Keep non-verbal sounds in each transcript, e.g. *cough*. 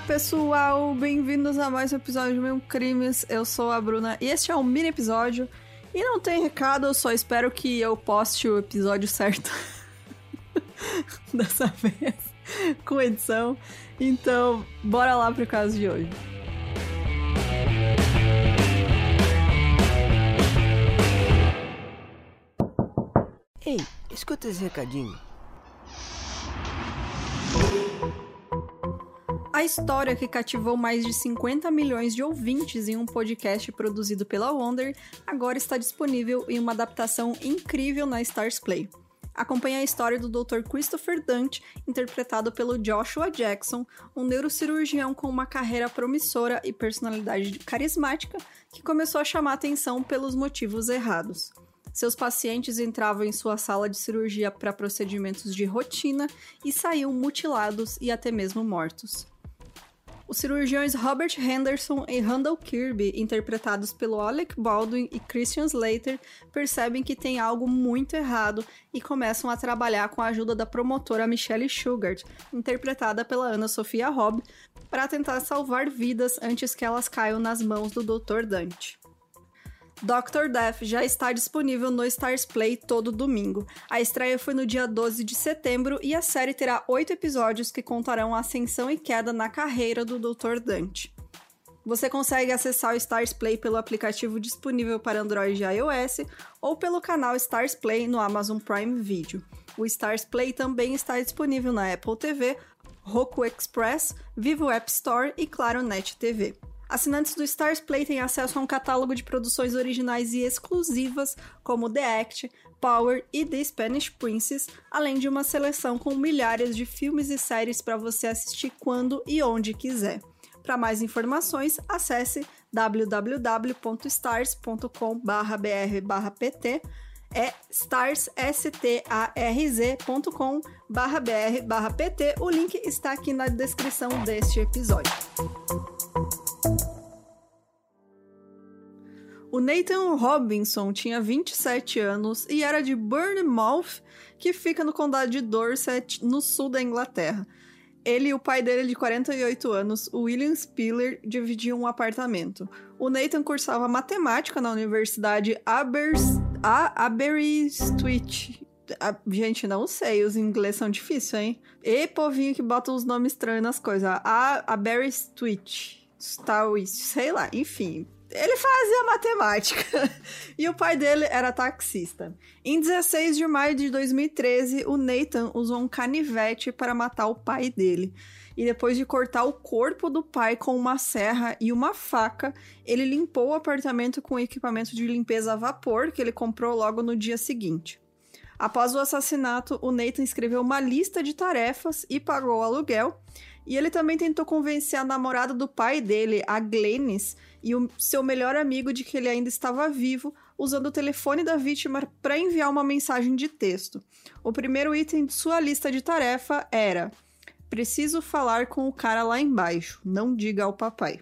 pessoal, bem-vindos a mais um episódio de Mil Crimes. Eu sou a Bruna e este é um mini episódio. E não tem recado, eu só espero que eu poste o episódio certo *laughs* dessa vez, com edição. Então, bora lá pro caso de hoje. Ei, escuta esse recadinho. A história que cativou mais de 50 milhões de ouvintes em um podcast produzido pela Wonder agora está disponível em uma adaptação incrível na Stars Play. Acompanhe a história do Dr. Christopher Dante, interpretado pelo Joshua Jackson, um neurocirurgião com uma carreira promissora e personalidade carismática que começou a chamar atenção pelos motivos errados. Seus pacientes entravam em sua sala de cirurgia para procedimentos de rotina e saíam mutilados e até mesmo mortos. Os cirurgiões Robert Henderson e Randall Kirby, interpretados pelo Alec Baldwin e Christian Slater, percebem que tem algo muito errado e começam a trabalhar com a ajuda da promotora Michelle Sugart, interpretada pela Ana Sofia Robb, para tentar salvar vidas antes que elas caiam nas mãos do Dr. Dante. Doctor Death já está disponível no Stars Play todo domingo. A estreia foi no dia 12 de setembro e a série terá oito episódios que contarão a ascensão e queda na carreira do Dr. Dante. Você consegue acessar o Stars Play pelo aplicativo disponível para Android e iOS ou pelo canal Stars Play no Amazon Prime Video. O Stars Play também está disponível na Apple TV, Roku Express, Vivo App Store e Claro Net TV. Assinantes do Stars Play têm acesso a um catálogo de produções originais e exclusivas, como The Act, Power e The Spanish Princess, além de uma seleção com milhares de filmes e séries para você assistir quando e onde quiser. Para mais informações, acesse www.stars.com/br/pt é stars.com/br/pt. O link está aqui na descrição deste episódio. O Nathan Robinson tinha 27 anos e era de Bournemouth, que fica no condado de Dorset, no sul da Inglaterra. Ele e o pai dele, de 48 anos, William Spiller, dividiam um apartamento. O Nathan cursava matemática na Universidade Abers... Aberystwyth. Gente, não sei, os ingleses são difíceis, hein? E povinho que bota os nomes estranhos nas coisas. A Aberystwyth. sei lá, enfim, ele fazia matemática. *laughs* e o pai dele era taxista. Em 16 de maio de 2013, o Nathan usou um canivete para matar o pai dele. E depois de cortar o corpo do pai com uma serra e uma faca, ele limpou o apartamento com equipamento de limpeza a vapor que ele comprou logo no dia seguinte. Após o assassinato, o Nathan escreveu uma lista de tarefas e pagou o aluguel. E ele também tentou convencer a namorada do pai dele, a Glennis, e o seu melhor amigo de que ele ainda estava vivo, usando o telefone da vítima para enviar uma mensagem de texto. O primeiro item de sua lista de tarefa era: Preciso falar com o cara lá embaixo, não diga ao papai.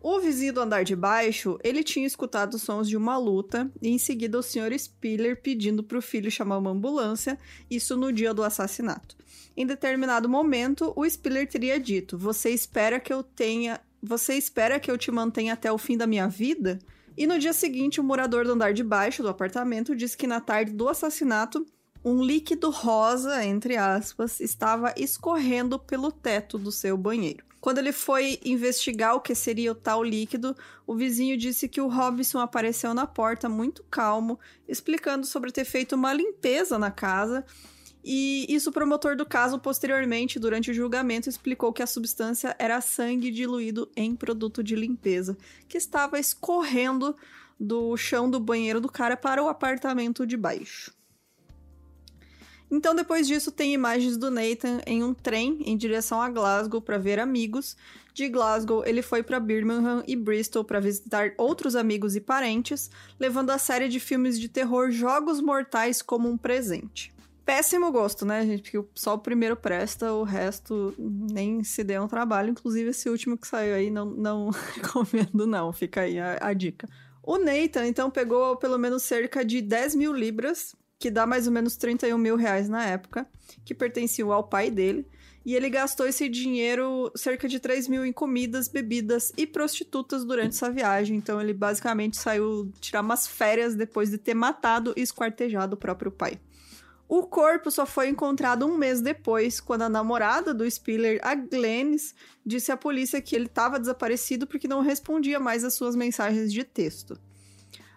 O vizinho do andar de baixo, ele tinha escutado sons de uma luta e em seguida o Sr. Spiller pedindo para o filho chamar uma ambulância, isso no dia do assassinato. Em determinado momento, o Spiller teria dito: "Você espera que eu tenha você espera que eu te mantenha até o fim da minha vida? E no dia seguinte, o morador do andar de baixo do apartamento disse que na tarde do assassinato, um líquido rosa, entre aspas, estava escorrendo pelo teto do seu banheiro. Quando ele foi investigar o que seria o tal líquido, o vizinho disse que o Robinson apareceu na porta muito calmo, explicando sobre ter feito uma limpeza na casa e isso o promotor do caso, posteriormente, durante o julgamento, explicou que a substância era sangue diluído em produto de limpeza, que estava escorrendo do chão do banheiro do cara para o apartamento de baixo. Então, depois disso, tem imagens do Nathan em um trem em direção a Glasgow para ver amigos. De Glasgow, ele foi para Birmingham e Bristol para visitar outros amigos e parentes, levando a série de filmes de terror Jogos Mortais como um presente péssimo gosto, né, gente? Porque só o primeiro presta, o resto nem se deu um trabalho. Inclusive, esse último que saiu aí, não, não *laughs* recomendo, não. Fica aí a, a dica. O Nathan, então, pegou pelo menos cerca de 10 mil libras que dá mais ou menos 31 mil reais na época, que pertenciam ao pai dele. E ele gastou esse dinheiro, cerca de 3 mil, em comidas, bebidas e prostitutas durante essa viagem. Então ele basicamente saiu tirar umas férias depois de ter matado e esquartejado o próprio pai. O corpo só foi encontrado um mês depois, quando a namorada do Spiller, a Glennis, disse à polícia que ele estava desaparecido porque não respondia mais às suas mensagens de texto.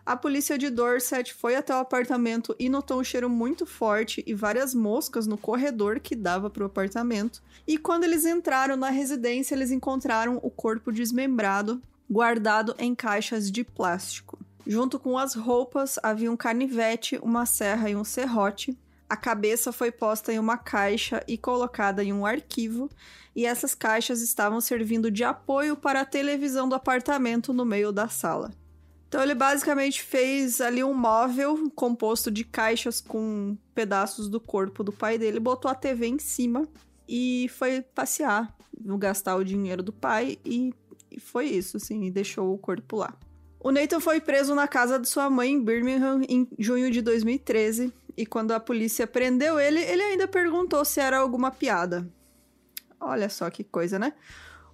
A polícia de Dorset foi até o apartamento e notou um cheiro muito forte e várias moscas no corredor que dava para o apartamento. E quando eles entraram na residência, eles encontraram o corpo desmembrado, guardado em caixas de plástico. Junto com as roupas, havia um canivete, uma serra e um serrote. A cabeça foi posta em uma caixa e colocada em um arquivo, e essas caixas estavam servindo de apoio para a televisão do apartamento no meio da sala. Então ele basicamente fez ali um móvel composto de caixas com pedaços do corpo do pai dele, botou a TV em cima e foi passear, gastar o dinheiro do pai e, e foi isso, assim, e deixou o corpo lá. O Nathan foi preso na casa de sua mãe em Birmingham em junho de 2013 e quando a polícia prendeu ele, ele ainda perguntou se era alguma piada. Olha só que coisa, né?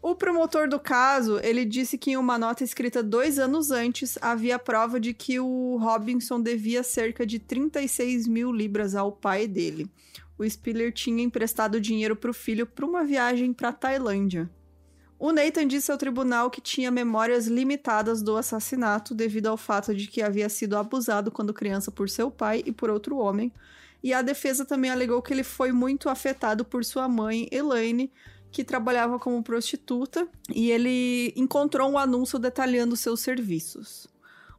O promotor do caso, ele disse que em uma nota escrita dois anos antes, havia prova de que o Robinson devia cerca de 36 mil libras ao pai dele. O Spiller tinha emprestado dinheiro para o filho para uma viagem para Tailândia. O Nathan disse ao tribunal que tinha memórias limitadas do assassinato devido ao fato de que havia sido abusado quando criança por seu pai e por outro homem. E a defesa também alegou que ele foi muito afetado por sua mãe, Elaine, que trabalhava como prostituta e ele encontrou um anúncio detalhando seus serviços.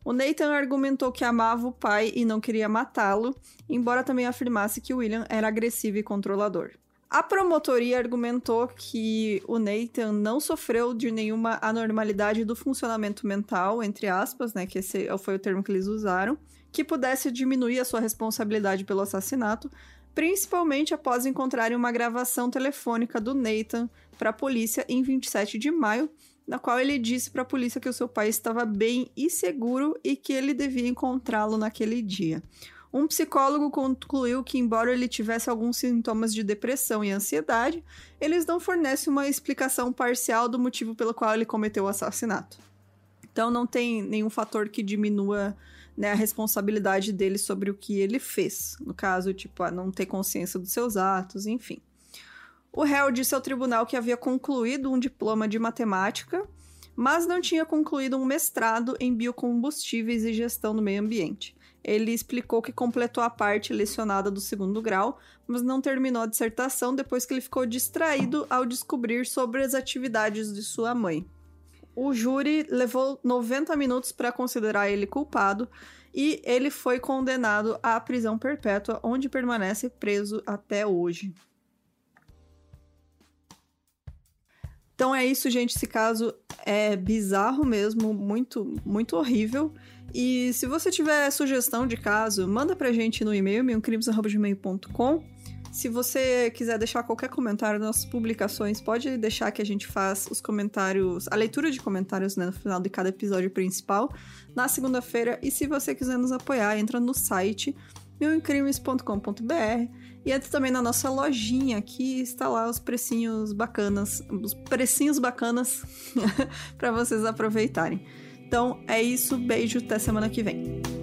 O Nathan argumentou que amava o pai e não queria matá-lo, embora também afirmasse que William era agressivo e controlador. A promotoria argumentou que o Nathan não sofreu de nenhuma anormalidade do funcionamento mental, entre aspas, né, que esse foi o termo que eles usaram, que pudesse diminuir a sua responsabilidade pelo assassinato, principalmente após encontrarem uma gravação telefônica do Nathan para a polícia em 27 de maio, na qual ele disse para a polícia que o seu pai estava bem e seguro e que ele devia encontrá-lo naquele dia. Um psicólogo concluiu que, embora ele tivesse alguns sintomas de depressão e ansiedade, eles não fornecem uma explicação parcial do motivo pelo qual ele cometeu o assassinato. Então, não tem nenhum fator que diminua né, a responsabilidade dele sobre o que ele fez. No caso, tipo, a não ter consciência dos seus atos, enfim. O réu disse ao tribunal que havia concluído um diploma de matemática, mas não tinha concluído um mestrado em biocombustíveis e gestão do meio ambiente. Ele explicou que completou a parte lecionada do segundo grau, mas não terminou a dissertação depois que ele ficou distraído ao descobrir sobre as atividades de sua mãe. O júri levou 90 minutos para considerar ele culpado e ele foi condenado à prisão perpétua, onde permanece preso até hoje. Então é isso, gente. Esse caso é bizarro mesmo, muito, muito horrível. E se você tiver sugestão de caso, manda pra gente no e-mail, milcrimes.com. Se você quiser deixar qualquer comentário nas publicações, pode deixar que a gente faz os comentários, a leitura de comentários né, no final de cada episódio principal, na segunda-feira. E se você quiser nos apoiar, entra no site milincrimes.com.br e entra também na nossa lojinha, que está lá os precinhos bacanas, os precinhos bacanas *laughs* para vocês aproveitarem. Então é isso, beijo, até semana que vem.